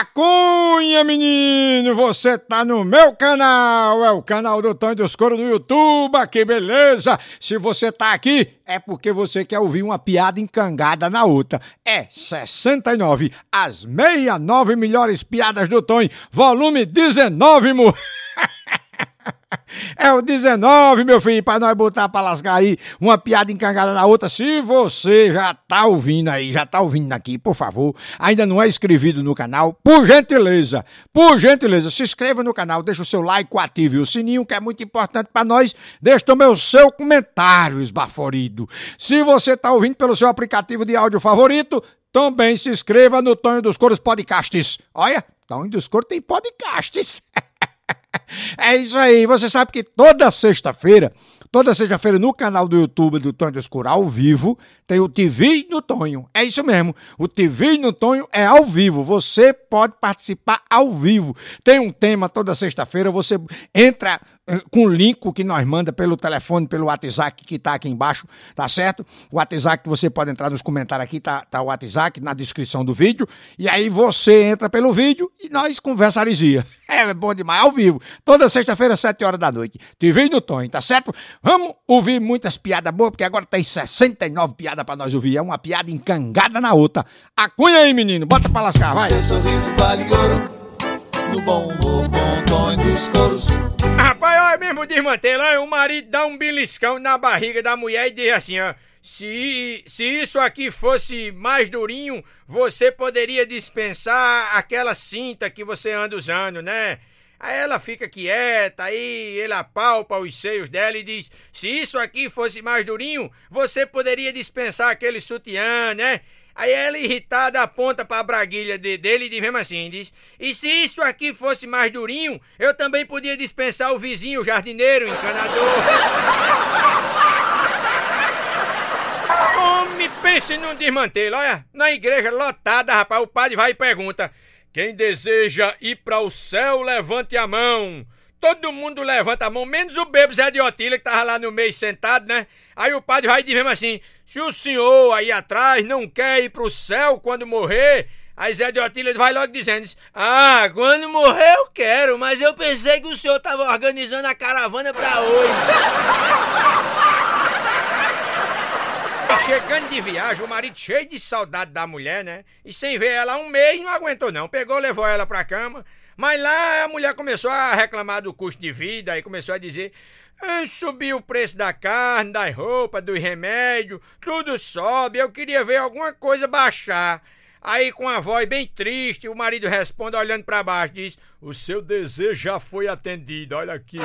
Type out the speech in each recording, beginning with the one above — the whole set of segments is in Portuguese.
A Cunha, menino, você tá no meu canal, é o canal do Tonho dos Coros do YouTube, que beleza! Se você tá aqui, é porque você quer ouvir uma piada encangada na outra. É 69, as 69 melhores piadas do Tonho, volume 19, mo... É o 19, meu filho, pra nós botar pra lascar aí uma piada encangada na outra. Se você já tá ouvindo aí, já tá ouvindo aqui, por favor, ainda não é inscrito no canal, por gentileza, por gentileza, se inscreva no canal, deixa o seu like, ative o sininho, que é muito importante pra nós. Deixa também o seu comentário esbaforido. Se você tá ouvindo pelo seu aplicativo de áudio favorito, também se inscreva no Tonho dos Coros Podcasts. Olha, Tonho dos Coros tem podcasts. É isso aí. Você sabe que toda sexta-feira, toda sexta-feira no canal do YouTube do Tonho Escuro ao vivo, tem o TV no Tonho. É isso mesmo. O TV no Tonho é ao vivo. Você pode participar ao vivo. Tem um tema toda sexta-feira. Você entra eh, com o link que nós manda pelo telefone, pelo WhatsApp que está aqui embaixo, tá certo? O WhatsApp que você pode entrar nos comentários aqui, tá, tá o WhatsApp na descrição do vídeo. E aí você entra pelo vídeo e nós conversarizia. É bom demais, ao vivo. Toda sexta-feira, 7 horas da noite. TV no Tonho, tá certo? Vamos ouvir muitas piadas boas, porque agora tem 69 piadas pra nós ouvir. É uma piada encangada na outra. Acunha aí, menino. Bota pra lascar, vai. Seu sorriso vale ouro. No bom humor, bom tom dos coros. Rapaz, olha mesmo desmantelando, o marido dá um beliscão na barriga da mulher e diz assim, ó. Se, se isso aqui fosse mais durinho, você poderia dispensar aquela cinta que você anda usando, né? Aí ela fica quieta, aí ele apalpa os seios dela e diz: Se isso aqui fosse mais durinho, você poderia dispensar aquele sutiã, né? Aí ela, irritada, aponta para a braguilha de, dele e diz mesmo assim: diz, E se isso aqui fosse mais durinho, eu também podia dispensar o vizinho, o jardineiro, o encanador. Homem, pense num desmantelo. Olha, na igreja lotada, rapaz, o padre vai e pergunta: Quem deseja ir para o céu, levante a mão. Todo mundo levanta a mão, menos o bebo Zé de Otília, que tava lá no meio sentado, né? Aí o padre vai e diz mesmo assim: Se o senhor aí atrás não quer ir pro céu quando morrer. Aí Zé de Otília vai logo dizendo: Ah, quando morrer eu quero, mas eu pensei que o senhor tava organizando a caravana pra hoje. Chegando de viagem, o marido cheio de saudade da mulher, né? E sem ver ela um mês, não aguentou não. Pegou, levou ela pra cama. Mas lá a mulher começou a reclamar do custo de vida e começou a dizer: ah, subiu o preço da carne, das roupas, dos remédios, tudo sobe. Eu queria ver alguma coisa baixar. Aí, com a voz bem triste, o marido responde olhando para baixo: diz: O seu desejo já foi atendido. Olha aqui, ó.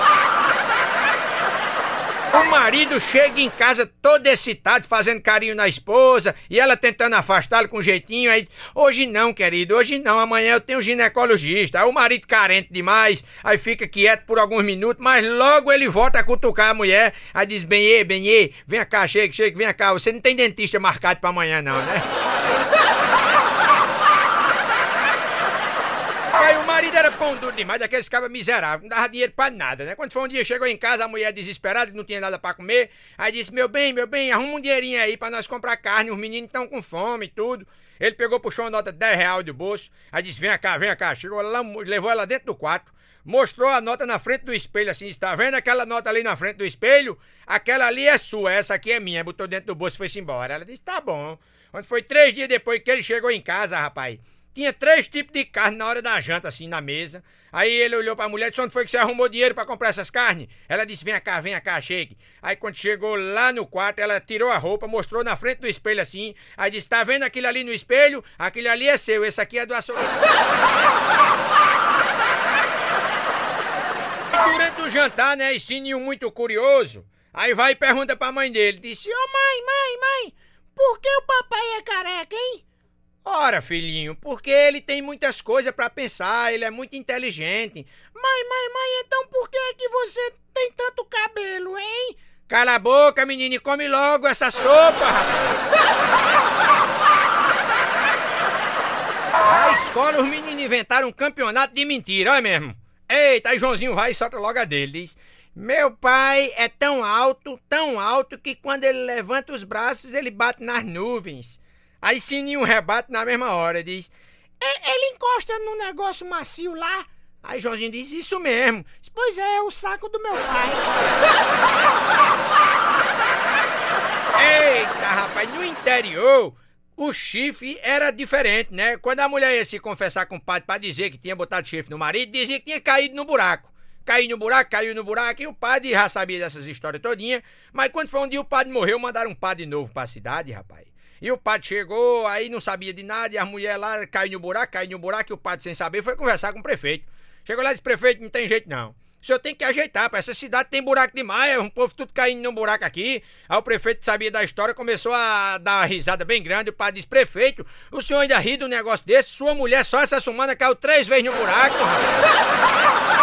O marido chega em casa todo excitado, fazendo carinho na esposa, e ela tentando afastá-lo com jeitinho. Aí, hoje não, querido, hoje não, amanhã eu tenho um ginecologista. Aí o marido carente demais, aí fica quieto por alguns minutos, mas logo ele volta a cutucar a mulher. Aí diz: Benê, Benê, vem cá, chega, chega, vem cá. Você não tem dentista marcado pra amanhã, não, né? Aí o marido era pão duro demais, daqueles cabas miseráveis, não dava dinheiro pra nada, né? Quando foi um dia, chegou em casa, a mulher desesperada, que não tinha nada pra comer, aí disse, meu bem, meu bem, arruma um dinheirinho aí pra nós comprar carne, os meninos estão com fome e tudo. Ele pegou, puxou uma nota de 10 reais do bolso, aí disse, vem cá, vem cá, chegou lá, levou ela dentro do quarto, mostrou a nota na frente do espelho, assim, está vendo aquela nota ali na frente do espelho? Aquela ali é sua, essa aqui é minha, botou dentro do bolso e foi-se embora. Ela disse, tá bom. Quando foi três dias depois que ele chegou em casa, rapaz, tinha três tipos de carne na hora da janta, assim, na mesa. Aí ele olhou pra mulher e disse: Onde foi que você arrumou dinheiro para comprar essas carnes? Ela disse: Vem cá, vem cá, chegue. Aí quando chegou lá no quarto, ela tirou a roupa, mostrou na frente do espelho assim. Aí disse: Tá vendo aquilo ali no espelho? Aquilo ali é seu, esse aqui é do açougue. Durante o jantar, né, e Sininho muito curioso, aí vai e pergunta pra mãe dele: Disse: Ô oh, mãe, mãe, mãe, por que o papai é careca, hein? Ora, filhinho, porque ele tem muitas coisas para pensar, ele é muito inteligente. Mãe, mãe, mãe, então por que é que você tem tanto cabelo, hein? Cala a boca, menino, e come logo essa sopa, Na escola, os meninos inventaram um campeonato de mentira, olha mesmo. Eita, aí Joãozinho vai e solta logo a dele, diz... Meu pai é tão alto, tão alto, que quando ele levanta os braços, ele bate nas nuvens. Aí Sininho rebate na mesma hora, diz: "É, Ele encosta num negócio macio lá. Aí Joãozinho diz: Isso mesmo. Pois é, é o saco do meu pai. Eita, rapaz, no interior. O chifre era diferente, né? Quando a mulher ia se confessar com o padre pra dizer que tinha botado chifre no marido, dizia que tinha caído no buraco. Caiu no buraco, caiu no buraco, e o padre já sabia dessas histórias todinha. Mas quando foi um dia o padre morreu, mandaram um padre novo pra cidade, rapaz. E o padre chegou, aí não sabia de nada, e a mulher lá caiu no buraco, caiu no buraco, e o padre, sem saber, foi conversar com o prefeito. Chegou lá e disse: prefeito, não tem jeito não. O senhor tem que ajeitar, pra essa cidade tem buraco demais, é um povo tudo caindo num buraco aqui. Aí o prefeito sabia da história, começou a dar uma risada bem grande. O padre disse: prefeito, o senhor ainda ri um negócio desse? Sua mulher só essa semana caiu três vezes no buraco, rapaz.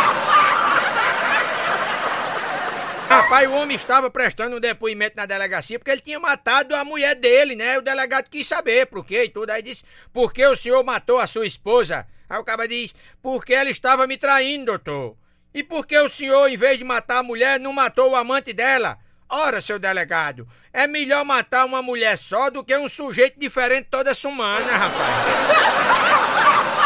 Rapaz, o homem estava prestando um depoimento na delegacia porque ele tinha matado a mulher dele, né? O delegado quis saber por quê e tudo. Aí disse: Por que o senhor matou a sua esposa? Aí o cara diz: Porque ela estava me traindo, doutor. E por que o senhor, em vez de matar a mulher, não matou o amante dela? Ora, seu delegado, é melhor matar uma mulher só do que um sujeito diferente toda semana, rapaz.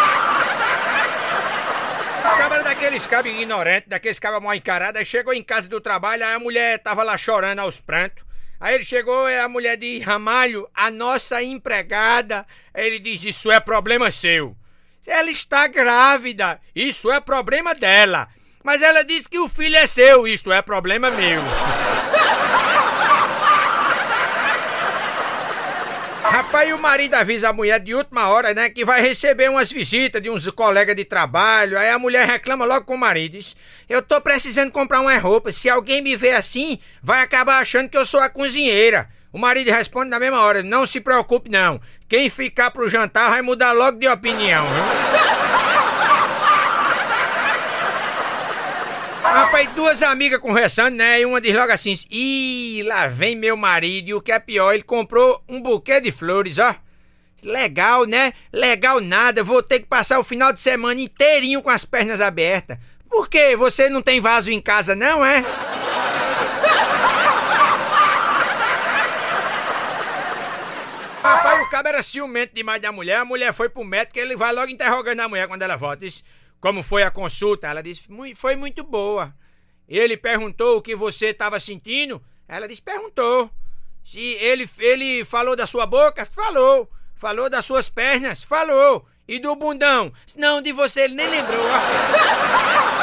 O cabra daqueles cabos ignorantes, daqueles cabos mal encarados, aí chegou em casa do trabalho, aí a mulher tava lá chorando aos prantos. Aí ele chegou e a mulher diz, Ramalho, a nossa empregada. Aí ele diz, isso é problema seu. Ela está grávida, isso é problema dela. Mas ela diz que o filho é seu, isto é problema meu. Rapaz, o marido avisa a mulher de última hora, né, que vai receber umas visitas de uns colegas de trabalho. Aí a mulher reclama logo com o marido. Diz, eu tô precisando comprar uma roupa. Se alguém me ver assim, vai acabar achando que eu sou a cozinheira. O marido responde na mesma hora: Não se preocupe, não. Quem ficar pro jantar vai mudar logo de opinião, viu? Rapaz, duas amigas conversando, né? E uma diz logo assim: Ih, lá vem meu marido. E o que é pior, ele comprou um buquê de flores, ó. Legal, né? Legal nada. Vou ter que passar o final de semana inteirinho com as pernas abertas. Por quê? Você não tem vaso em casa, não, é? Rapaz, o cabo era ciumento demais da mulher. A mulher foi pro médico ele vai logo interrogando a mulher quando ela volta. Diz: Como foi a consulta? Ela disse: "Mui- Foi muito boa. Ele perguntou o que você estava sentindo? Ela disse: Perguntou. Se ele, ele falou da sua boca? Falou. Falou das suas pernas? Falou. E do bundão? Não, de você ele nem lembrou.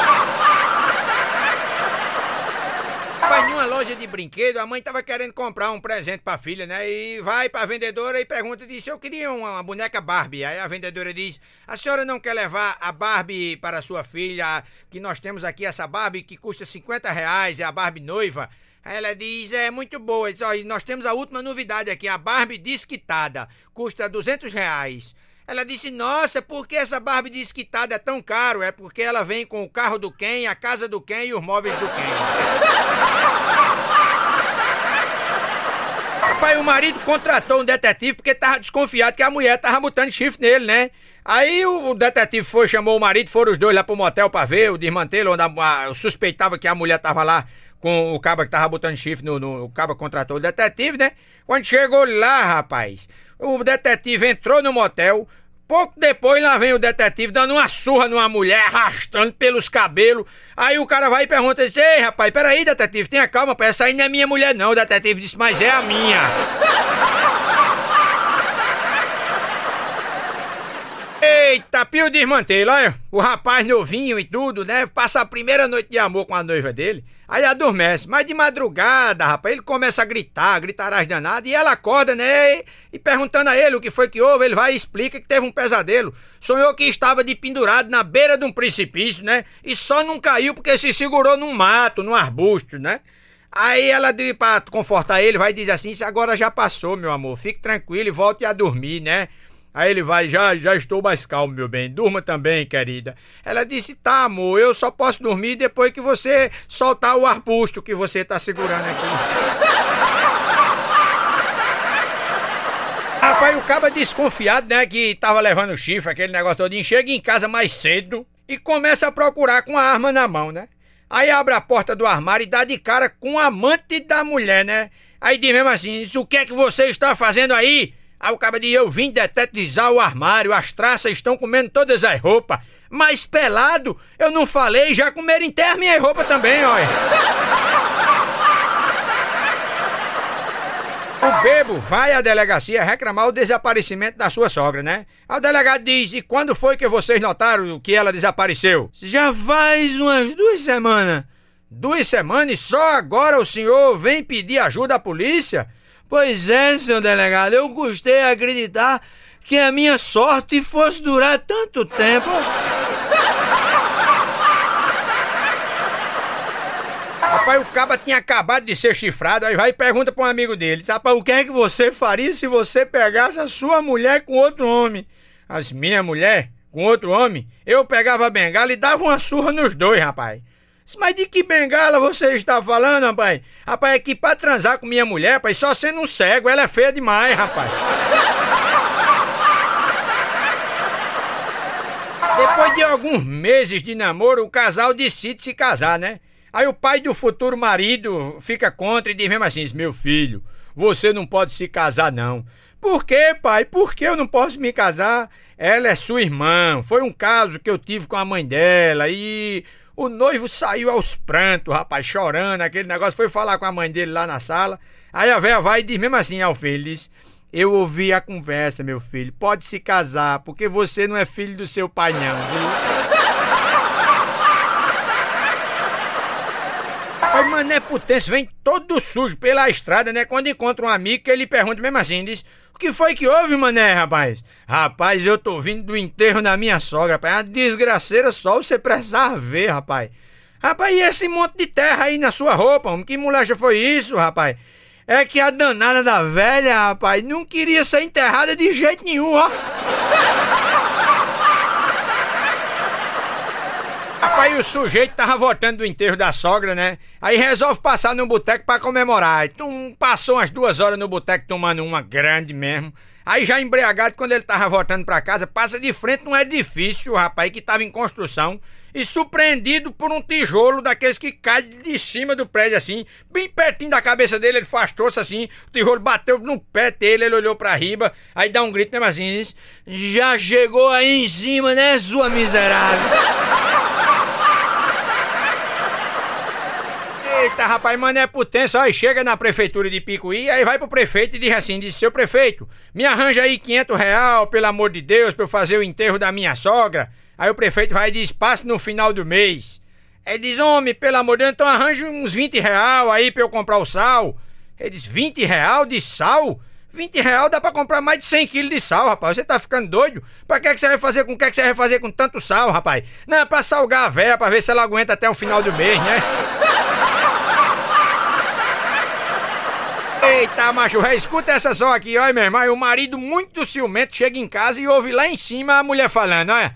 Vai numa loja de brinquedo, a mãe tava querendo comprar um presente pra filha, né? E vai pra vendedora e pergunta, diz, eu queria uma, uma boneca Barbie. Aí a vendedora diz, a senhora não quer levar a Barbie para sua filha, que nós temos aqui essa Barbie que custa 50 reais, é a Barbie noiva. Aí ela diz, é muito boa, diz, ó, e nós temos a última novidade aqui, a Barbie desquitada, custa 200 reais. Ela disse, nossa, por que essa Barbie desquitada é tão caro? É porque ela vem com o carro do Ken, a casa do Ken e os móveis do Ken. Rapaz, o marido contratou um detetive porque tava desconfiado que a mulher tava botando chifre nele, né? Aí o detetive foi, chamou o marido, foram os dois lá pro motel pra ver o desmantelo, onde a, a, suspeitava que a mulher tava lá com o caba que tava botando chifre no, no. O caba contratou o detetive, né? Quando chegou lá, rapaz, o detetive entrou no motel. Pouco depois lá vem o detetive dando uma surra numa mulher, arrastando pelos cabelos. Aí o cara vai e pergunta: Ei, rapaz, peraí, detetive, tenha calma, pá, essa aí não é minha mulher, não. O detetive disse: Mas é a minha. Eita, pio desmantelo, olha. O rapaz novinho e tudo, né? Passa a primeira noite de amor com a noiva dele. Aí adormece. Mas de madrugada, rapaz, ele começa a gritar, gritarás danado. E ela acorda, né? E, e perguntando a ele o que foi que houve, ele vai e explica que teve um pesadelo. Sonhou que estava de pendurado na beira de um precipício, né? E só não caiu porque se segurou num mato, num arbusto, né? Aí ela, pra confortar ele, vai dizer assim: Isso agora já passou, meu amor. Fique tranquilo e volte a dormir, né? Aí ele vai, já, já estou mais calmo, meu bem. Durma também, querida. Ela disse, tá, amor, eu só posso dormir depois que você soltar o arbusto que você tá segurando aqui. Rapaz, o caba desconfiado, né, que tava levando chifre, aquele negócio todinho, chega em casa mais cedo e começa a procurar com a arma na mão, né? Aí abre a porta do armário e dá de cara com o amante da mulher, né? Aí diz mesmo assim, o que é que você está fazendo aí? Aí o cara diz, eu vim detetizar o armário, as traças estão comendo todas as roupas. Mas pelado, eu não falei, já comeram inteira minha roupa também, olha. O bebo vai à delegacia reclamar o desaparecimento da sua sogra, né? Aí o delegado diz: E quando foi que vocês notaram que ela desapareceu? Já faz umas duas semanas. Duas semanas e só agora o senhor vem pedir ajuda à polícia? Pois é, senhor delegado, eu custei acreditar que a minha sorte fosse durar tanto tempo. Rapaz, o caba tinha acabado de ser chifrado, aí vai e pergunta pra um amigo dele: Rapaz, o que é que você faria se você pegasse a sua mulher com outro homem? As minha mulher com outro homem? Eu pegava a bengala e dava uma surra nos dois, rapaz. Mas de que bengala você está falando, rapaz? Rapaz, é que pra transar com minha mulher, rapaz, só sendo um cego, ela é feia demais, rapaz. Depois de alguns meses de namoro, o casal decide se casar, né? Aí o pai do futuro marido fica contra e diz mesmo assim: Meu filho, você não pode se casar, não. Por quê, pai? Por que eu não posso me casar? Ela é sua irmã. Foi um caso que eu tive com a mãe dela e o noivo saiu aos prantos, rapaz, chorando, aquele negócio. Foi falar com a mãe dele lá na sala. Aí a velha vai e diz mesmo assim ao filho: diz, Eu ouvi a conversa, meu filho. Pode se casar, porque você não é filho do seu pai, não, viu? Aí Mané Potência vem todo sujo pela estrada, né? Quando encontra um amigo ele pergunta mesmo assim, diz... Que foi que houve, mané, rapaz? Rapaz, eu tô vindo do enterro da minha sogra, rapaz. Uma desgraceira só você precisar ver, rapaz. Rapaz, e esse monte de terra aí na sua roupa, homem? Que molecha foi isso, rapaz? É que a danada da velha, rapaz, não queria ser enterrada de jeito nenhum, ó. Rapaz, o sujeito tava voltando do enterro da sogra, né? Aí resolve passar no boteco pra comemorar. Então passou umas duas horas no boteco tomando uma grande mesmo. Aí já embriagado, quando ele tava voltando pra casa, passa de frente num edifício, rapaz, que tava em construção. E surpreendido por um tijolo daqueles que cai de cima do prédio, assim, bem pertinho da cabeça dele, ele afastou-se assim, o tijolo bateu no pé dele, ele olhou pra riba, aí dá um grito mesmo assim, diz, já chegou aí em cima, né, sua miserável? Eita, rapaz, mano, é potência. Aí chega na prefeitura de Picuí, aí vai pro prefeito e diz assim: diz, seu prefeito, me arranja aí 500 real, pelo amor de Deus, pra eu fazer o enterro da minha sogra. Aí o prefeito vai e diz: passe no final do mês. Ele diz: homem, pelo amor de Deus, então arranja uns 20 real aí pra eu comprar o sal. Ele diz: 20 real de sal? 20 real dá pra comprar mais de 100 quilos de sal, rapaz. Você tá ficando doido? Pra que, que você vai fazer com o que, que você vai fazer com tanto sal, rapaz? Não, é pra salgar a véia, pra ver se ela aguenta até o final do mês, né? Eita, macho, escuta essa só aqui, olha, meu irmão. O marido muito ciumento chega em casa e ouve lá em cima a mulher falando, olha.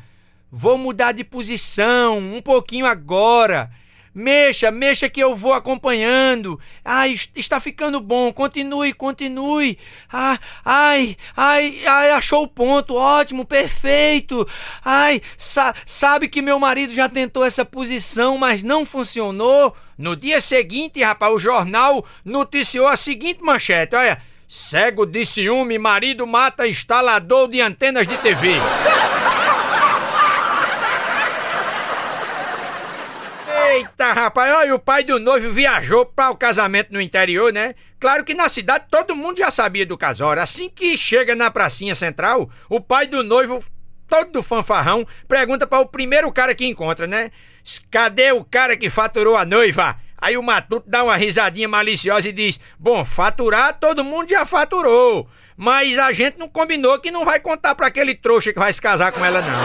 Vou mudar de posição um pouquinho agora. Mexa, mexa que eu vou acompanhando. Ai, está ficando bom. Continue, continue. Ah, ai, ai, ai, achou o ponto. Ótimo, perfeito. Ai, sa sabe que meu marido já tentou essa posição, mas não funcionou. No dia seguinte, rapaz, o jornal noticiou a seguinte manchete: olha. Cego de ciúme, marido mata instalador de antenas de TV. Eita, rapaz, olha, o pai do noivo viajou para o casamento no interior, né? Claro que na cidade todo mundo já sabia do casório. Assim que chega na pracinha central, o pai do noivo, todo fanfarrão, pergunta para o primeiro cara que encontra, né? Cadê o cara que faturou a noiva? Aí o matuto dá uma risadinha maliciosa e diz: Bom, faturar todo mundo já faturou. Mas a gente não combinou que não vai contar para aquele trouxa que vai se casar com ela, não.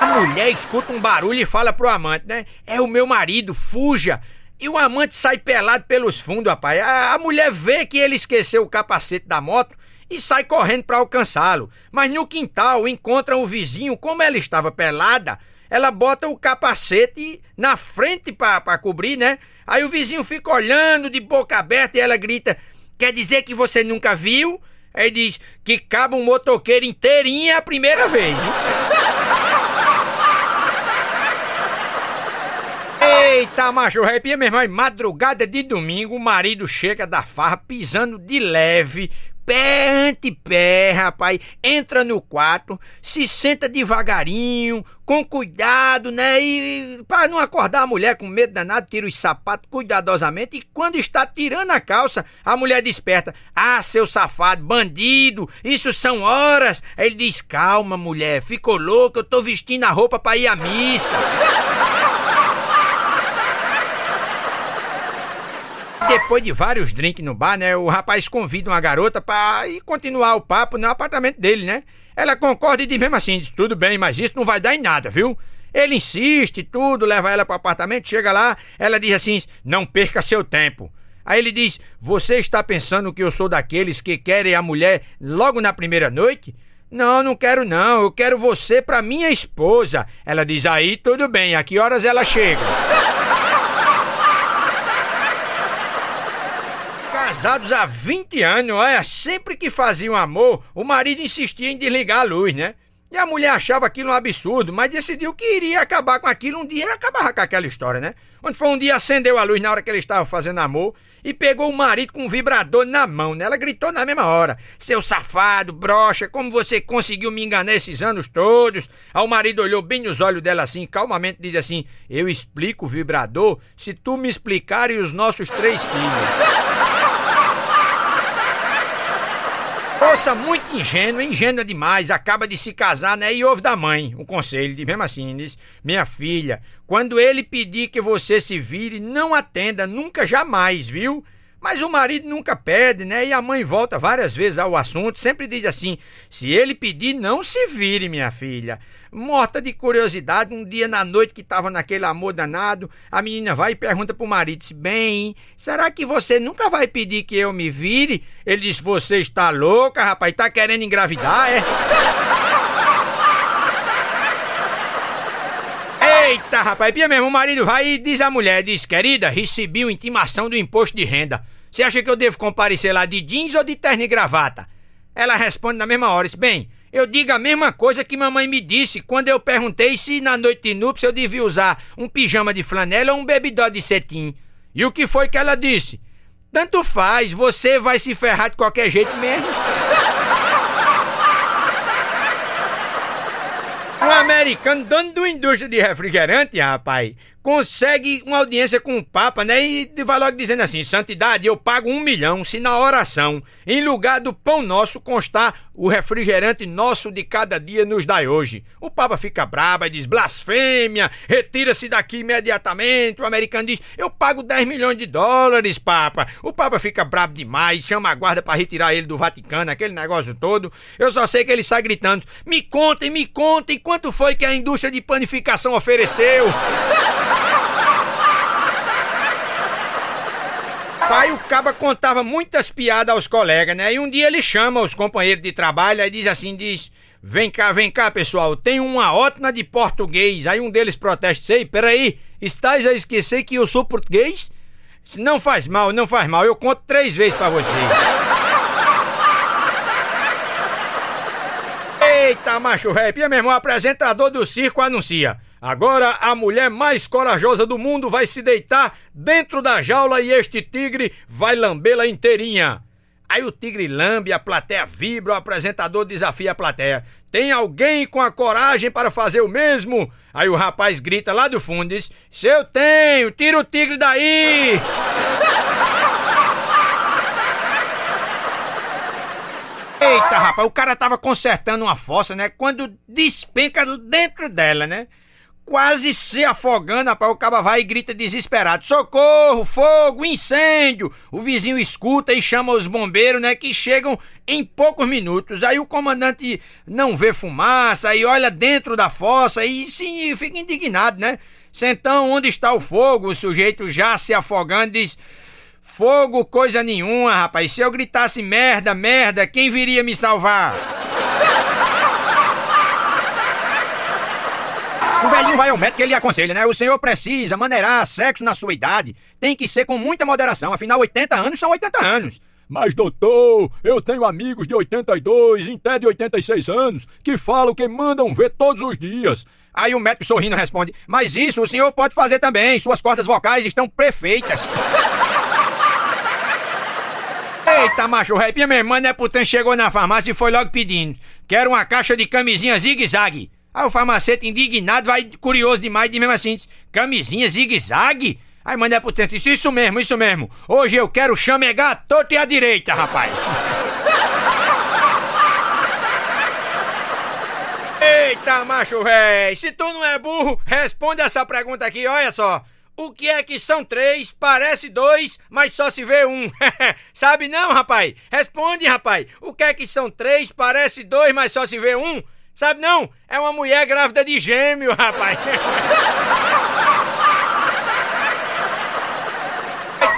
A mulher escuta um barulho e fala pro amante, né? É o meu marido, fuja! E o amante sai pelado pelos fundos, rapaz. A, a mulher vê que ele esqueceu o capacete da moto e sai correndo para alcançá-lo. Mas no quintal encontra o vizinho, como ela estava pelada, ela bota o capacete na frente para cobrir, né? Aí o vizinho fica olhando de boca aberta e ela grita: Quer dizer que você nunca viu? Aí diz que cabe um motoqueiro inteirinho a primeira vez. Eita, macho arrepia, meu irmão. Em madrugada de domingo, o marido chega da farra pisando de leve, pé ante pé, rapaz. Entra no quarto, se senta devagarinho, com cuidado, né? E, para não acordar a mulher com medo danado, tira os sapatos cuidadosamente. E quando está tirando a calça, a mulher desperta. Ah, seu safado, bandido, isso são horas. Aí ele diz: Calma, mulher, ficou louco, eu tô vestindo a roupa para ir à missa. Depois de vários drinks no bar, né? O rapaz convida uma garota pra ir continuar o papo no apartamento dele, né? Ela concorda e diz mesmo assim: diz, tudo bem, mas isso não vai dar em nada, viu? Ele insiste, tudo, leva ela pro apartamento, chega lá, ela diz assim: não perca seu tempo. Aí ele diz: Você está pensando que eu sou daqueles que querem a mulher logo na primeira noite? Não, não quero não, eu quero você pra minha esposa. Ela diz: Aí tudo bem, a que horas ela chega? Casados há 20 anos, olha, sempre que faziam amor, o marido insistia em desligar a luz, né? E a mulher achava aquilo um absurdo, mas decidiu que iria acabar com aquilo um dia e acabava com aquela história, né? Onde foi um dia acendeu a luz na hora que ele estava fazendo amor e pegou o marido com um vibrador na mão, né? Ela gritou na mesma hora: Seu safado, brocha, como você conseguiu me enganar esses anos todos? Aí o marido olhou bem nos olhos dela assim, calmamente disse assim: Eu explico o vibrador se tu me explicares os nossos três filhos. Moça muito ingênua, ingênua demais, acaba de se casar, né? E ouve da mãe um conselho, de mesmo assim, diz: Minha filha, quando ele pedir que você se vire, não atenda, nunca jamais, viu? Mas o marido nunca pede, né? E a mãe volta várias vezes ao assunto, sempre diz assim: se ele pedir, não se vire, minha filha. Morta de curiosidade, um dia na noite que estava naquele amor danado, a menina vai e pergunta pro marido: bem, será que você nunca vai pedir que eu me vire? Ele diz: você está louca, rapaz, tá querendo engravidar, é? Eita, rapaz, pia mesmo, o marido vai e diz à mulher, diz, querida, recebi uma intimação do imposto de renda. Você acha que eu devo comparecer lá de jeans ou de terno e gravata? Ela responde na mesma hora, bem, eu digo a mesma coisa que mamãe me disse quando eu perguntei se na noite de núpcias eu devia usar um pijama de flanela ou um bebidó de cetim. E o que foi que ela disse? Tanto faz, você vai se ferrar de qualquer jeito mesmo. Um americano, dono de uma indústria de refrigerante, rapaz, consegue uma audiência com o Papa, né? E vai logo dizendo assim: Santidade, eu pago um milhão se na oração, em lugar do pão nosso, constar o refrigerante nosso de cada dia nos dai hoje. O Papa fica brabo e diz: blasfêmia, retira-se daqui imediatamente. O americano diz: eu pago 10 milhões de dólares, Papa. O Papa fica brabo demais, chama a guarda para retirar ele do Vaticano, aquele negócio todo. Eu só sei que ele sai gritando: me contem, me contem, quanto foi que a indústria de panificação ofereceu? Pai, o caba contava muitas piadas aos colegas, né? E um dia ele chama os companheiros de trabalho e diz assim, diz... Vem cá, vem cá, pessoal, tem uma ótima de português. Aí um deles protesta, sei, peraí, estás a esquecer que eu sou português? Não faz mal, não faz mal, eu conto três vezes para você. Eita, macho rap, e mesmo, o apresentador do circo anuncia. Agora a mulher mais corajosa do mundo vai se deitar dentro da jaula e este tigre vai lambê-la inteirinha. Aí o tigre lambe, a plateia vibra, o apresentador desafia a plateia. Tem alguém com a coragem para fazer o mesmo? Aí o rapaz grita lá do fundo e diz: Se eu tenho, tira o tigre daí! Eita, rapaz, o cara tava consertando uma fossa, né? Quando despenca dentro dela, né? Quase se afogando, rapaz, o caba vai e grita desesperado: socorro, fogo, incêndio! O vizinho escuta e chama os bombeiros, né, que chegam em poucos minutos. Aí o comandante não vê fumaça e olha dentro da fossa e sim, fica indignado, né? Então, onde está o fogo? O sujeito já se afogando diz: Fogo, coisa nenhuma, rapaz. Se eu gritasse merda, merda, quem viria me salvar? O velhinho vai ao médico e ele aconselha, né? O senhor precisa maneirar sexo na sua idade. Tem que ser com muita moderação. Afinal, 80 anos são 80 anos. Mas, doutor, eu tenho amigos de 82 e até de 86 anos que falam que mandam ver todos os dias. Aí o médico sorrindo responde: Mas isso o senhor pode fazer também, suas cordas vocais estão perfeitas. Eita, macho rap, minha irmã Neputan chegou na farmácia e foi logo pedindo: Quero uma caixa de camisinha zigue-zague. Aí o farmacêutico indignado, vai curioso demais, diz mesmo assim: Camisinha zigue-zague? Aí manda pro tento, isso, isso mesmo, isso mesmo. Hoje eu quero chamegar a torta e a direita, rapaz. Eita, macho véi, se tu não é burro, responde essa pergunta aqui, olha só. O que é que são três, parece dois, mas só se vê um? Sabe não, rapaz? Responde, rapaz. O que é que são três, parece dois, mas só se vê um? Sabe não? É uma mulher grávida de gêmeo, rapaz.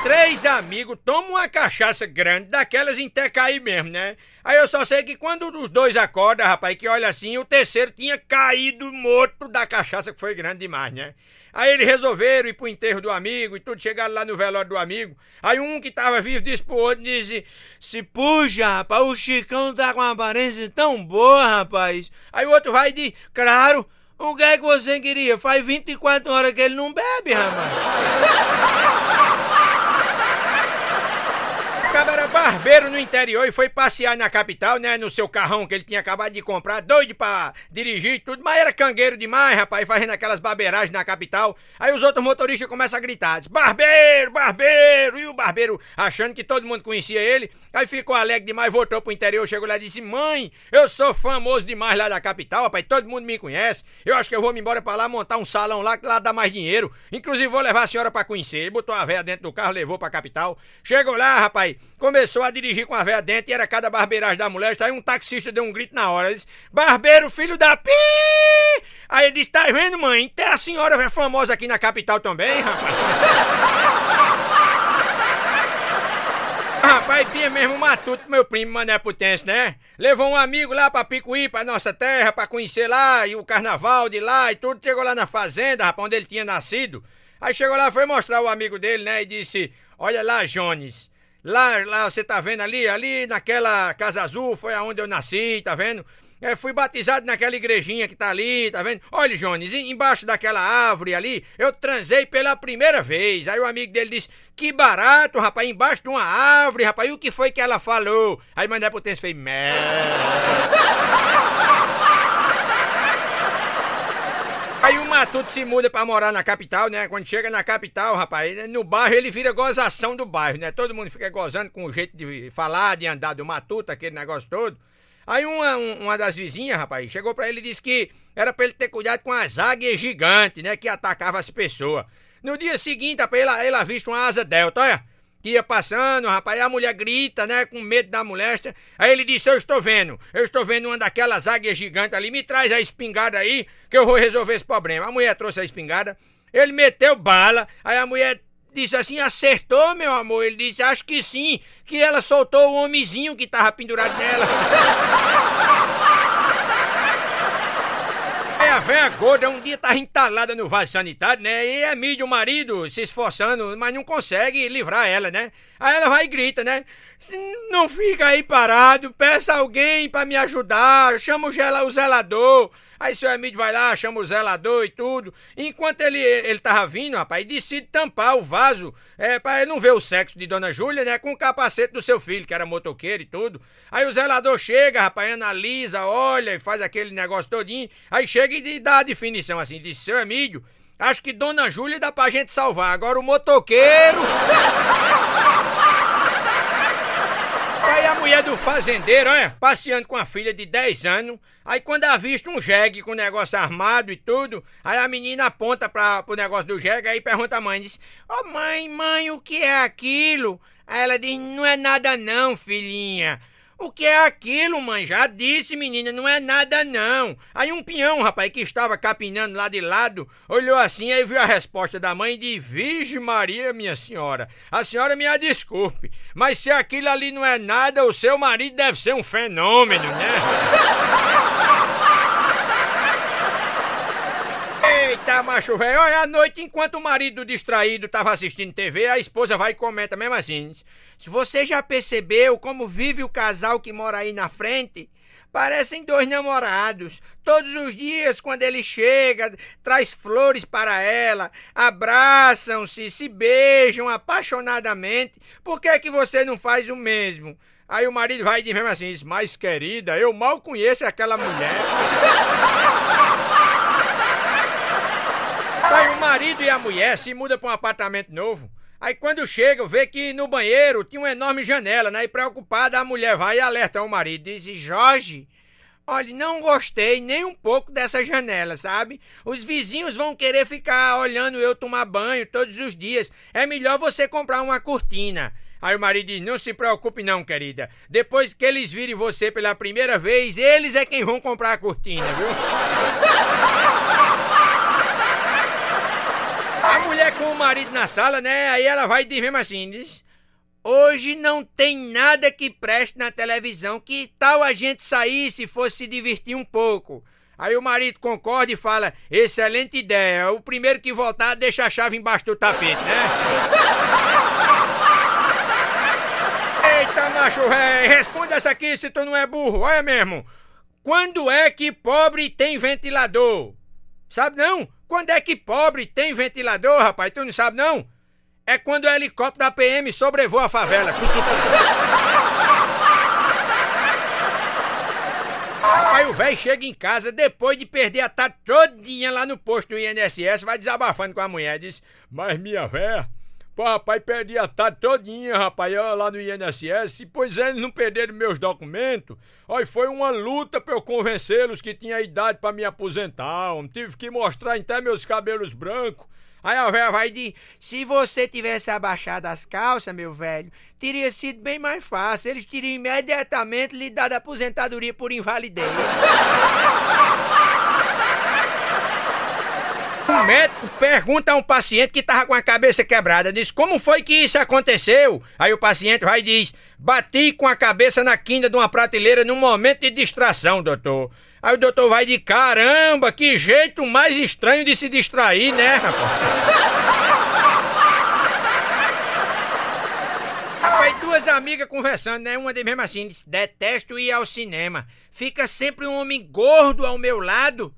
Três amigos tomam uma cachaça grande, daquelas em cair mesmo, né? Aí eu só sei que quando os dois acordam, rapaz, que olha assim, o terceiro tinha caído morto da cachaça, que foi grande demais, né? Aí eles resolveram ir pro enterro do amigo e tudo, chegaram lá no velório do amigo. Aí um que tava vivo disse pro outro, disse, se puxa, rapaz, o Chicão tá com uma aparência tão boa, rapaz. Aí o outro vai e diz, claro, o que é que você queria? Faz 24 horas que ele não bebe, rapaz. cabo barbeiro no interior e foi passear na capital, né? No seu carrão que ele tinha acabado de comprar, doido pra dirigir e tudo, mas era cangueiro demais, rapaz, fazendo aquelas barbeiragens na capital. Aí os outros motoristas começam a gritar: Barbeiro, barbeiro! E o barbeiro achando que todo mundo conhecia ele, aí ficou alegre demais, voltou pro interior, chegou lá e disse: Mãe, eu sou famoso demais lá da capital, rapaz, todo mundo me conhece. Eu acho que eu vou me embora pra lá montar um salão lá que lá dá mais dinheiro. Inclusive vou levar a senhora pra conhecer. Ele botou a véia dentro do carro, levou pra capital. Chegou lá, rapaz começou a dirigir com a véia dentro e era cada barbeiragem da mulher. Aí um taxista deu um grito na hora. Ele disse: Barbeiro, filho da pi! Aí ele disse: Tá vendo, mãe? Até a senhora é famosa aqui na capital também, rapaz. Rapaz, tinha mesmo um matuto meu primo Mané Putense, né? Levou um amigo lá pra Picuí, pra nossa terra, pra conhecer lá, e o carnaval de lá e tudo. Chegou lá na fazenda, rapaz, onde ele tinha nascido. Aí chegou lá, foi mostrar o amigo dele, né? E disse: Olha lá, Jones, Lá, lá, você tá vendo ali, ali naquela Casa Azul, foi aonde eu nasci, tá vendo? É, fui batizado naquela igrejinha que tá ali, tá vendo? Olha, Jones, embaixo daquela árvore ali, eu transei pela primeira vez. Aí o amigo dele disse: Que barato, rapaz, embaixo de uma árvore, rapaz. E o que foi que ela falou? Aí Mandé Potência fez: Merda. Aí o Matuto se muda pra morar na capital, né? Quando chega na capital, rapaz, no bairro ele vira gozação do bairro, né? Todo mundo fica gozando com o jeito de falar, de andar do Matuto, aquele negócio todo. Aí uma, uma das vizinhas, rapaz, chegou pra ele e disse que era pra ele ter cuidado com as águias gigantes, né? Que atacava as pessoas. No dia seguinte, rapaz, ela, ela visto uma asa delta, olha que ia passando, rapaz, a mulher grita, né, com medo da moléstia. Aí ele disse: Eu estou vendo, eu estou vendo uma daquelas águias gigantes ali, me traz a espingarda aí, que eu vou resolver esse problema. A mulher trouxe a espingarda, ele meteu bala, aí a mulher disse assim: Acertou, meu amor? Ele disse: Acho que sim, que ela soltou o homenzinho que tava pendurado nela. a véia gorda um dia tá entalada no vaso sanitário, né? E é mídia o marido se esforçando, mas não consegue livrar ela, né? Aí ela vai e grita, né? Não fica aí parado, peça alguém para me ajudar, chama o zelador. Aí seu Emílio vai lá, chama o zelador e tudo. Enquanto ele, ele tava vindo, rapaz, decide tampar o vaso é, pra ele não ver o sexo de Dona Júlia, né? Com o capacete do seu filho, que era motoqueiro e tudo. Aí o zelador chega, rapaz, analisa, olha e faz aquele negócio todinho. Aí chega e dá a definição assim, diz, seu Emílio, acho que Dona Júlia dá pra gente salvar. Agora o motoqueiro... Aí a mulher do fazendeiro, olha, passeando com a filha de 10 anos. Aí quando avista um jegue com negócio armado e tudo, aí a menina aponta pra, pro negócio do jegue, aí pergunta a mãe, diz, ô oh, mãe, mãe, o que é aquilo? Aí ela diz, não é nada não, filhinha. O que é aquilo, mãe? Já disse, menina, não é nada não. Aí um peão, rapaz, que estava capinando lá de lado, olhou assim e viu a resposta da mãe de Virgem Maria, minha senhora. A senhora me desculpe, mas se aquilo ali não é nada, o seu marido deve ser um fenômeno, né? Eita, macho velho, olha, à noite, enquanto o marido distraído tava assistindo TV, a esposa vai e comenta mesmo assim. Se você já percebeu como vive o casal que mora aí na frente, parecem dois namorados. Todos os dias, quando ele chega, traz flores para ela, abraçam-se, se beijam apaixonadamente. Por que, é que você não faz o mesmo? Aí o marido vai e diz mesmo assim: Mas querida, eu mal conheço aquela mulher. Aí o marido e a mulher se mudam para um apartamento novo. Aí quando chega, vê que no banheiro tinha uma enorme janela, né? E preocupada, a mulher vai e alerta o marido. Diz, Jorge, olha, não gostei nem um pouco dessa janela, sabe? Os vizinhos vão querer ficar olhando eu tomar banho todos os dias. É melhor você comprar uma cortina. Aí o marido diz: Não se preocupe, não, querida. Depois que eles virem você pela primeira vez, eles é quem vão comprar a cortina, viu? A mulher com o marido na sala, né? Aí ela vai e diz mesmo assim: diz, Hoje não tem nada que preste na televisão. Que tal a gente sair se fosse se divertir um pouco? Aí o marido concorda e fala: Excelente ideia. O primeiro que voltar, deixa a chave embaixo do tapete, né? Eita, macho véi, responde essa aqui se tu não é burro, olha mesmo. Quando é que pobre tem ventilador? Sabe não? Quando é que pobre tem ventilador, rapaz? Tu não sabe não? É quando o helicóptero da PM sobrevoa a favela. Aí o velho chega em casa depois de perder a tarde todinha lá no posto do INSS, vai desabafando com a mulher, diz: Mas minha véia, Pô, rapaz, perdi a tarde todinha, rapaz, lá no INSS. Pois é, eles não perderam meus documentos. Aí foi uma luta pra eu convencê-los que tinha idade para me aposentar. Tive que mostrar até meus cabelos brancos. Aí a velha vai dizer: se você tivesse abaixado as calças, meu velho, teria sido bem mais fácil. Eles teriam imediatamente lhe dado aposentadoria por invalidez. Um médico pergunta a um paciente que tava com a cabeça quebrada, diz: Como foi que isso aconteceu? Aí o paciente vai e diz: Bati com a cabeça na quina de uma prateleira num momento de distração, doutor. Aí o doutor vai de caramba, que jeito mais estranho de se distrair, né, rapaz? Duas amigas conversando, né? Uma diz mesmo assim: Detesto ir ao cinema. Fica sempre um homem gordo ao meu lado.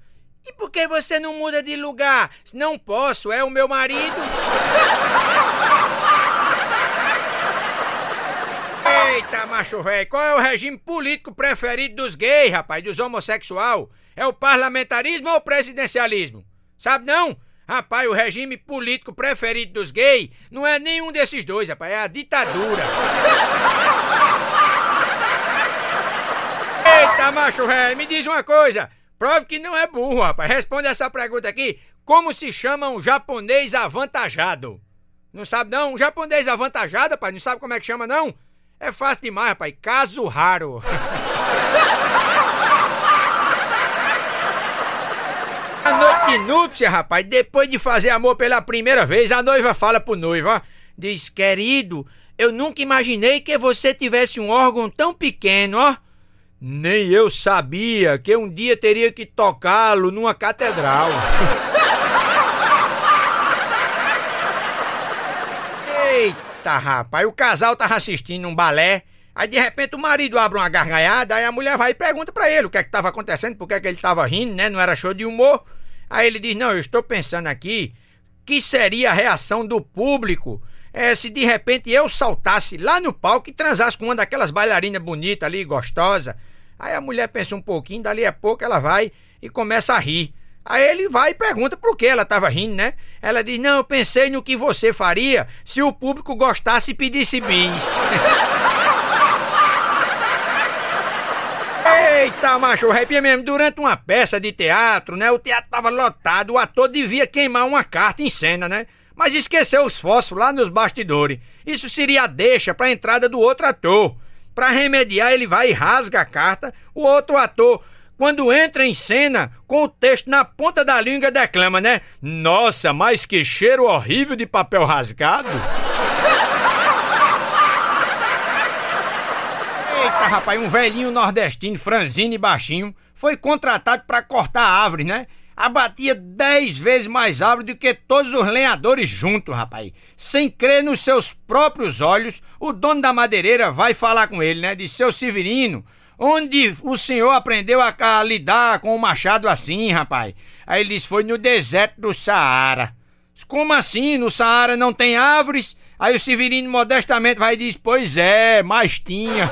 E por que você não muda de lugar? Não posso, é o meu marido. Eita, macho velho, qual é o regime político preferido dos gays, rapaz, dos homossexual? É o parlamentarismo ou o presidencialismo? Sabe não? Rapaz, o regime político preferido dos gays não é nenhum desses dois, rapaz, é a ditadura. Eita, macho velho, me diz uma coisa. Prove que não é burro, rapaz. Responde essa pergunta aqui. Como se chama um japonês avantajado? Não sabe não? Um japonês avantajado, rapaz? Não sabe como é que chama não? É fácil demais, rapaz. Caso raro. A noite de núpcia, rapaz, depois de fazer amor pela primeira vez, a noiva fala pro noivo, ó. Diz, querido, eu nunca imaginei que você tivesse um órgão tão pequeno, ó. Nem eu sabia que um dia teria que tocá-lo numa catedral. Eita, rapaz, o casal tava assistindo um balé. Aí de repente o marido abre uma gargalhada, aí a mulher vai e pergunta para ele o que é que tava acontecendo, por que, é que ele tava rindo, né? Não era show de humor. Aí ele diz: Não, eu estou pensando aqui que seria a reação do público é, se de repente eu saltasse lá no palco e transasse com uma daquelas bailarinas bonitas ali, gostosa. Aí a mulher pensa um pouquinho, dali a pouco ela vai e começa a rir. Aí ele vai e pergunta por que ela estava rindo, né? Ela diz: Não, eu pensei no que você faria se o público gostasse e pedisse bis. Eita, macho, arrepia mesmo. Durante uma peça de teatro, né? O teatro tava lotado, o ator devia queimar uma carta em cena, né? Mas esqueceu os fósforos lá nos bastidores. Isso seria a deixa para a entrada do outro ator. Para remediar, ele vai e rasga a carta. O outro ator, quando entra em cena, com o texto na ponta da língua, declama, né? Nossa, mas que cheiro horrível de papel rasgado! Eita, rapaz, um velhinho nordestino, franzino e baixinho, foi contratado para cortar árvores, né? Abatia dez vezes mais árvore do que todos os lenhadores juntos, rapaz. Sem crer nos seus próprios olhos, o dono da madeireira vai falar com ele, né? De seu Severino, onde o senhor aprendeu a, a lidar com o machado assim, rapaz? Aí ele disse, foi no deserto do Saara. Como assim? No Saara não tem árvores? Aí o Severino modestamente vai e diz, pois é, mas tinha.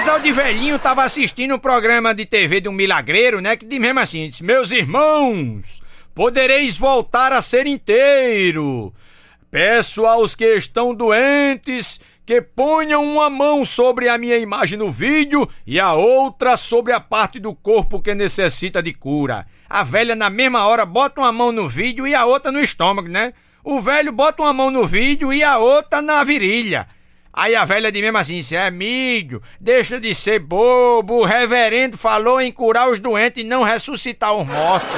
Casal de velhinho tava assistindo um programa de TV de um milagreiro, né? Que diz mesmo assim: Meus irmãos, podereis voltar a ser inteiro. Peço aos que estão doentes que ponham uma mão sobre a minha imagem no vídeo e a outra sobre a parte do corpo que necessita de cura. A velha, na mesma hora, bota uma mão no vídeo e a outra no estômago, né? O velho bota uma mão no vídeo e a outra na virilha. Aí a velha de mesmo assim, é amigo, deixa de ser bobo, o reverendo falou em curar os doentes e não ressuscitar os mortos.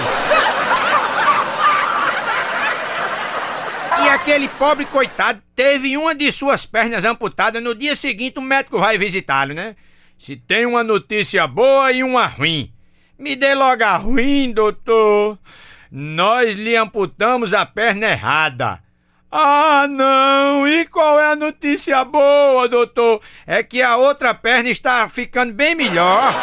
E aquele pobre coitado teve uma de suas pernas amputada. No dia seguinte, o médico vai visitá-lo, né? Se tem uma notícia boa e uma ruim. Me dê logo a ruim, doutor. Nós lhe amputamos a perna errada. Ah, não! E qual é a notícia boa, doutor? É que a outra perna está ficando bem melhor.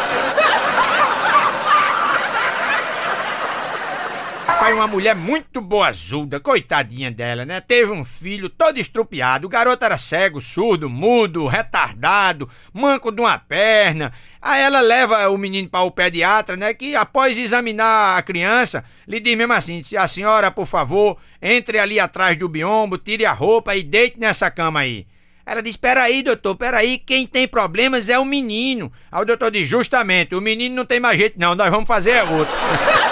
Pai, uma mulher muito boazuda, coitadinha dela, né? Teve um filho todo estrupiado. O garoto era cego, surdo, mudo, retardado, manco de uma perna. Aí ela leva o menino para o pediatra, né? Que após examinar a criança, lhe diz mesmo assim: a senhora, por favor, entre ali atrás do biombo, tire a roupa e deite nessa cama aí. Ela diz: Peraí, doutor, peraí, quem tem problemas é o menino. Aí o doutor diz: Justamente, o menino não tem mais jeito, não, nós vamos fazer outro.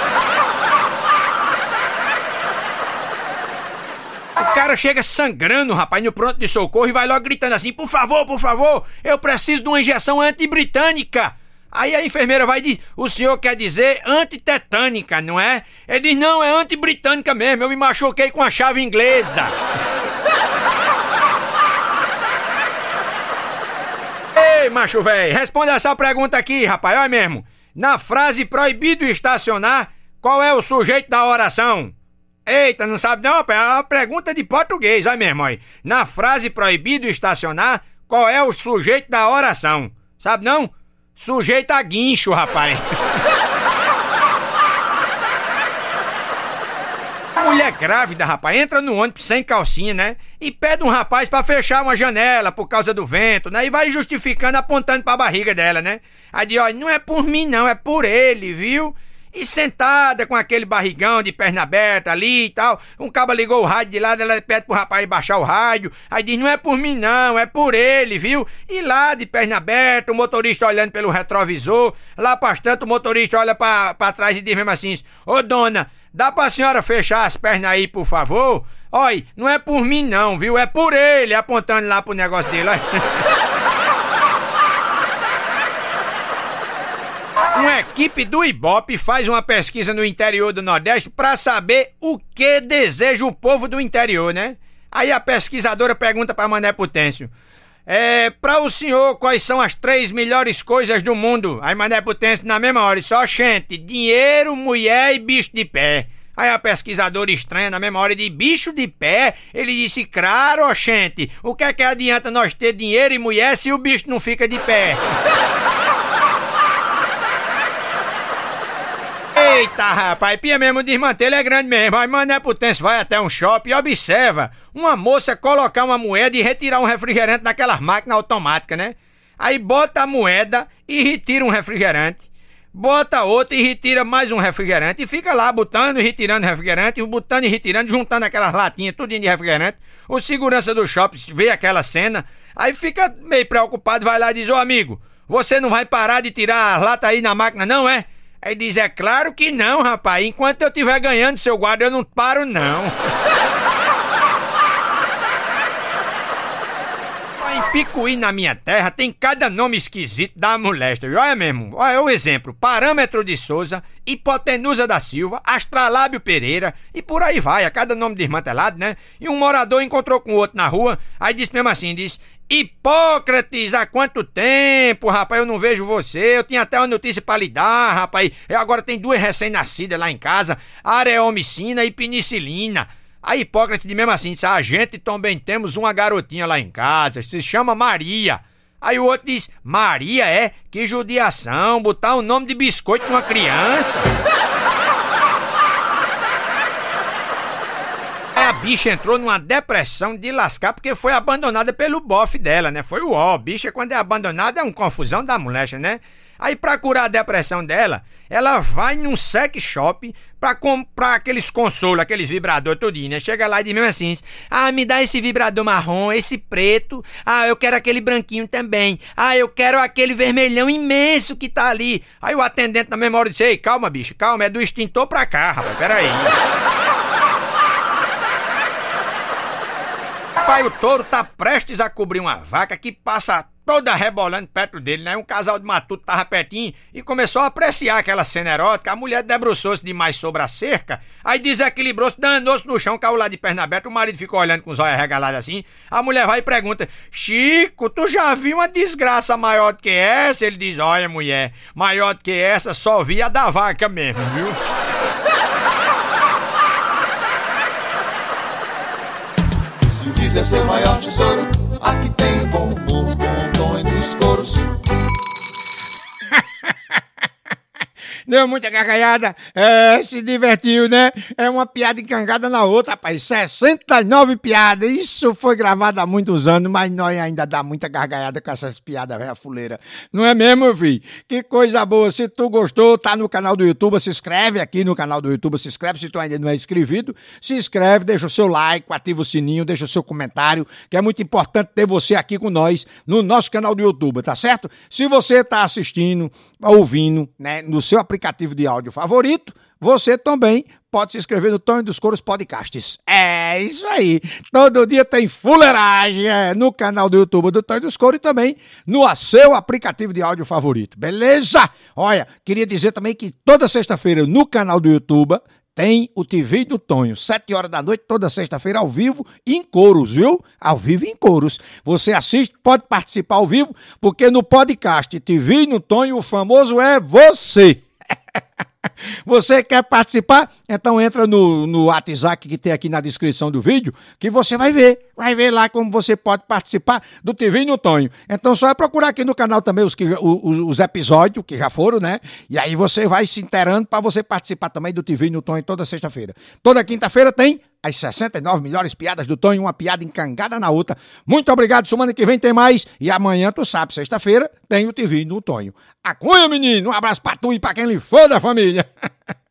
cara chega sangrando, rapaz, no pronto de socorro e vai logo gritando assim: por favor, por favor, eu preciso de uma injeção antibritânica. Aí a enfermeira vai dizer: o senhor quer dizer antitetânica, não é? Ele diz: não, é antibritânica mesmo, eu me machuquei com a chave inglesa. Ei, macho velho, responda essa pergunta aqui, rapaz, olha mesmo. Na frase proibido estacionar, qual é o sujeito da oração? Eita, não sabe não? É uma pergunta de português, olha mesmo, aí. Na frase proibido estacionar, qual é o sujeito da oração? Sabe não? Sujeito a guincho, rapaz. mulher grávida, rapaz, entra no ônibus sem calcinha, né? E pede um rapaz para fechar uma janela por causa do vento, né? E vai justificando, apontando pra barriga dela, né? Aí diz, olha, não é por mim não, é por ele, viu? E sentada com aquele barrigão de perna aberta ali e tal. Um cabo ligou o rádio de lado, ela pede pro rapaz baixar o rádio. Aí diz: Não é por mim, não, é por ele, viu? E lá de perna aberta, o motorista olhando pelo retrovisor. Lá bastante, o motorista olha pra, pra trás e diz mesmo assim: Ô dona, dá pra senhora fechar as pernas aí, por favor? Olha, não é por mim, não, viu? É por ele, apontando lá pro negócio dele, Uma equipe do Ibope faz uma pesquisa no interior do Nordeste para saber o que deseja o povo do interior, né? Aí a pesquisadora pergunta para Mané Potêncio: É, para o senhor, quais são as três melhores coisas do mundo? Aí Mané Potêncio, na mesma hora, só gente: dinheiro, mulher e bicho de pé. Aí a pesquisadora estranha, na hora, de bicho de pé, ele disse: Claro, gente, o que é que adianta nós ter dinheiro e mulher se o bicho não fica de pé? Eita, rapaz, pia mesmo desmantelho é grande mesmo. Aí Mané Potência vai até um shopping e observa uma moça colocar uma moeda e retirar um refrigerante naquelas máquinas automáticas, né? Aí bota a moeda e retira um refrigerante. Bota outra e retira mais um refrigerante. E fica lá botando e retirando refrigerante, botando e retirando, juntando aquelas latinhas, tudinho de refrigerante. O segurança do shopping vê aquela cena, aí fica meio preocupado, vai lá e diz: Ô amigo, você não vai parar de tirar a lata aí na máquina, não é? Aí diz: É claro que não, rapaz. Enquanto eu estiver ganhando seu guarda, eu não paro, não. Em Picuí, na minha terra, tem cada nome esquisito da moléstia. Olha mesmo, olha o exemplo. Parâmetro de Souza, Hipotenusa da Silva, Astralábio Pereira e por aí vai. A cada nome desmantelado, né? E um morador encontrou com o outro na rua, aí disse mesmo assim, disse... Hipócrates, há quanto tempo, rapaz, eu não vejo você. Eu tinha até uma notícia para lhe dar, rapaz. Eu agora tem duas recém-nascidas lá em casa, areomicina e penicilina. A Hipócrates de mesmo assim disse: A gente também temos uma garotinha lá em casa, se chama Maria. Aí o outro diz: Maria é? Que judiação, botar o nome de biscoito numa criança. Aí a bicha entrou numa depressão de lascar porque foi abandonada pelo bofe dela, né? Foi o ó. Bicha, quando é abandonada, é uma confusão da molecha, né? Aí, pra curar a depressão dela, ela vai num sex shop pra comprar aqueles consolos, aqueles vibradores tudinho, né? Chega lá e diz mesmo assim: Ah, me dá esse vibrador marrom, esse preto. Ah, eu quero aquele branquinho também. Ah, eu quero aquele vermelhão imenso que tá ali. Aí o atendente na memória disse: Ei, calma, bicho, calma, é do extintor pra cá, rapaz, peraí. Pai, o touro tá prestes a cobrir uma vaca que passa toda rebolando perto dele, né? Um casal de matuto tava pertinho e começou a apreciar aquela cena erótica. A mulher debruçou-se demais sobre a cerca, aí desequilibrou-se, danou-se no chão, caiu lá de perna aberta. O marido ficou olhando com os olhos regalados assim. A mulher vai e pergunta: Chico, tu já viu uma desgraça maior do que essa? Ele diz: Olha, mulher, maior do que essa só vi a da vaca mesmo, viu? Se quiser ser maior tesouro, aqui tem bom humor, bom tom dos coros. Deu muita gargalhada, é, se divertiu, né? É uma piada encangada na outra, rapaz. 69 piadas. Isso foi gravado há muitos anos, mas nós ainda dá muita gargalhada com essas piadas, velho, fuleira. Não é mesmo, filho? Que coisa boa. Se tu gostou, tá no canal do YouTube, se inscreve aqui no canal do YouTube, se inscreve. Se tu ainda não é inscrito, se inscreve, deixa o seu like, ativa o sininho, deixa o seu comentário, que é muito importante ter você aqui com nós no nosso canal do YouTube, tá certo? Se você tá assistindo, ouvindo, né, no seu aplicativo de áudio favorito, você também pode se inscrever no Tonho dos Coros Podcasts. É isso aí. Todo dia tem fuleiragem é, no canal do YouTube do Tonho dos Coros e também no seu aplicativo de áudio favorito. Beleza? Olha, queria dizer também que toda sexta-feira no canal do YouTube tem o TV do Tonho, sete horas da noite, toda sexta-feira, ao vivo, em coros, viu? Ao vivo em coros. Você assiste, pode participar ao vivo, porque no podcast TV no Tonho, o famoso é você. Você quer participar? Então entra no, no WhatsApp que tem aqui na descrição do vídeo, que você vai ver. Vai ver lá como você pode participar do TV no Tonho. Então só é procurar aqui no canal também os, que, os, os episódios que já foram, né? E aí você vai se inteirando para você participar também do TV no Tonho toda sexta-feira. Toda quinta-feira tem as 69 melhores piadas do Tonho, uma piada encangada na outra. Muito obrigado, semana que vem tem mais. E amanhã, tu sabe, sexta-feira, tem o TV no Tonho. A cunha, menino! Um abraço pra tu e pra quem lhe for da família.